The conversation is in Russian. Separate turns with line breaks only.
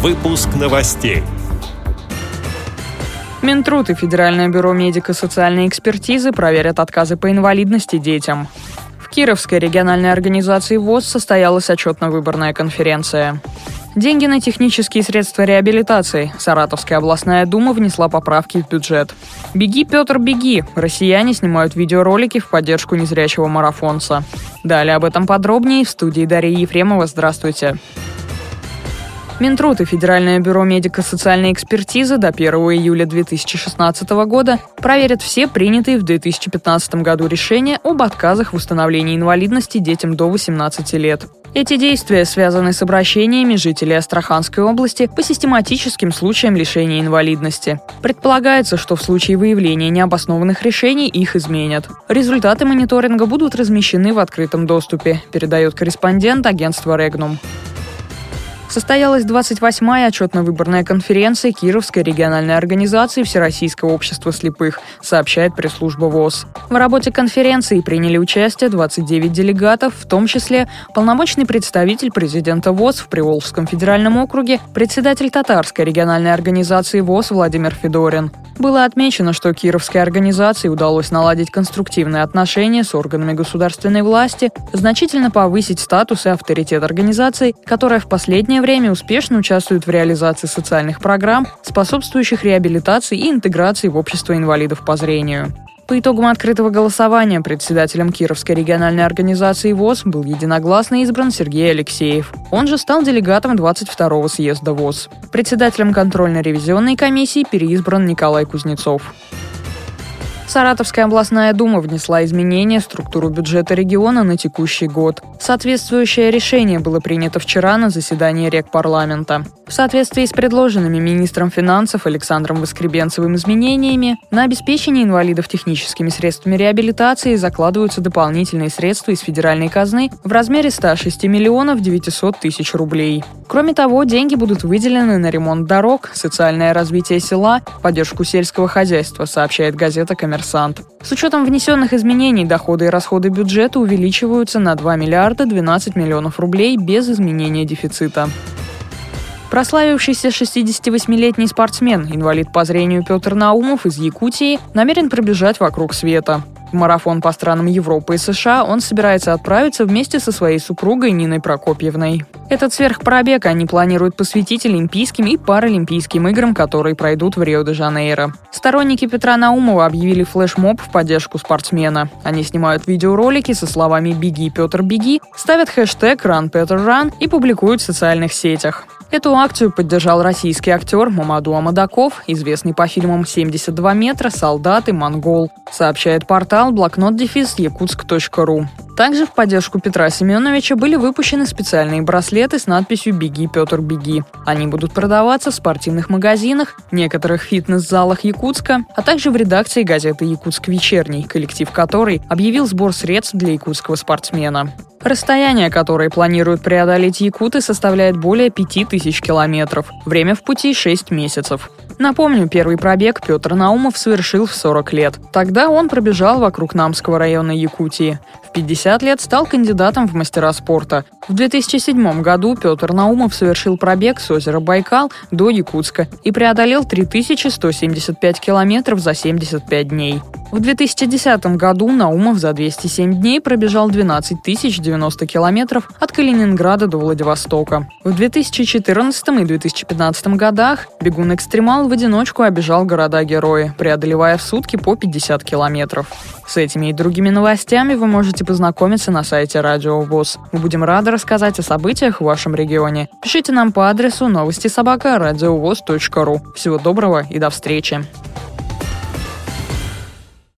Выпуск новостей.
Минтруд и Федеральное бюро медико-социальной экспертизы проверят отказы по инвалидности детям. В Кировской региональной организации ВОЗ состоялась отчетно-выборная конференция. Деньги на технические средства реабилитации. Саратовская областная дума внесла поправки в бюджет. «Беги, Петр, беги!» Россияне снимают видеоролики в поддержку незрячего марафонца. Далее об этом подробнее в студии Дарьи Ефремова. Здравствуйте. Минтруд и Федеральное бюро медико-социальной экспертизы до 1 июля 2016 года проверят все принятые в 2015 году решения об отказах в установлении инвалидности детям до 18 лет. Эти действия связаны с обращениями жителей Астраханской области по систематическим случаям лишения инвалидности. Предполагается, что в случае выявления необоснованных решений их изменят. Результаты мониторинга будут размещены в открытом доступе, передает корреспондент агентства «Регнум». Состоялась 28-я отчетно-выборная конференция Кировской региональной организации Всероссийского общества слепых, сообщает пресс-служба ВОЗ. В работе конференции приняли участие 29 делегатов, в том числе полномочный представитель президента ВОЗ в Приволжском федеральном округе, председатель Татарской региональной организации ВОЗ Владимир Федорин. Было отмечено, что Кировской организации удалось наладить конструктивные отношения с органами государственной власти, значительно повысить статус и авторитет организации, которая в последнее время успешно участвует в реализации социальных программ, способствующих реабилитации и интеграции в общество инвалидов по зрению. По итогам открытого голосования председателем Кировской региональной организации ВОЗ был единогласно избран Сергей Алексеев. Он же стал делегатом 22-го съезда ВОЗ. Председателем контрольно-ревизионной комиссии переизбран Николай Кузнецов. Саратовская областная дума внесла изменения в структуру бюджета региона на текущий год. Соответствующее решение было принято вчера на заседании Рекпарламента. В соответствии с предложенными министром финансов Александром Воскребенцевым изменениями, на обеспечение инвалидов техническими средствами реабилитации закладываются дополнительные средства из федеральной казны в размере 106 миллионов 900 тысяч рублей. Кроме того, деньги будут выделены на ремонт дорог, социальное развитие села, поддержку сельского хозяйства, сообщает газета «Коммерсант» коммерсант. С учетом внесенных изменений доходы и расходы бюджета увеличиваются на 2 миллиарда 12 миллионов рублей без изменения дефицита. Прославившийся 68-летний спортсмен, инвалид по зрению Петр Наумов из Якутии, намерен пробежать вокруг света. В марафон по странам Европы и США он собирается отправиться вместе со своей супругой Ниной Прокопьевной. Этот сверхпробег они планируют посвятить Олимпийским и Паралимпийским играм, которые пройдут в Рио-де-Жанейро. Сторонники Петра Наумова объявили флешмоб в поддержку спортсмена. Они снимают видеоролики со словами «Беги, Петр, беги», ставят хэштег «Run, Петр, Run» и публикуют в социальных сетях. Эту акцию поддержал российский актер Мамаду Амадаков, известный по фильмам «72 метра», «Солдат» и «Монгол», сообщает портал блокнот-дефис якутск.ру. Также в поддержку Петра Семеновича были выпущены специальные браслеты с надписью «Беги, Петр, беги». Они будут продаваться в спортивных магазинах, некоторых фитнес-залах Якутска, а также в редакции газеты «Якутск вечерний», коллектив которой объявил сбор средств для якутского спортсмена. Расстояние, которое планируют преодолеть якуты, составляет более 5000 километров. Время в пути 6 месяцев. Напомню, первый пробег Петр Наумов совершил в 40 лет. Тогда он пробежал вокруг Намского района Якутии. В 50 лет стал кандидатом в мастера спорта. В 2007 году Петр Наумов совершил пробег с озера Байкал до Якутска и преодолел 3175 километров за 75 дней. В 2010 году Наумов за 207 дней пробежал 12 тысяч 90 километров от Калининграда до Владивостока. В 2014 и 2015 годах бегун-экстремал в одиночку обежал города-герои, преодолевая в сутки по 50 километров. С этими и другими новостями вы можете познакомиться на сайте Радио ВОЗ. Мы будем рады рассказать о событиях в вашем регионе. Пишите нам по адресу новости собака ру. Всего доброго и до встречи!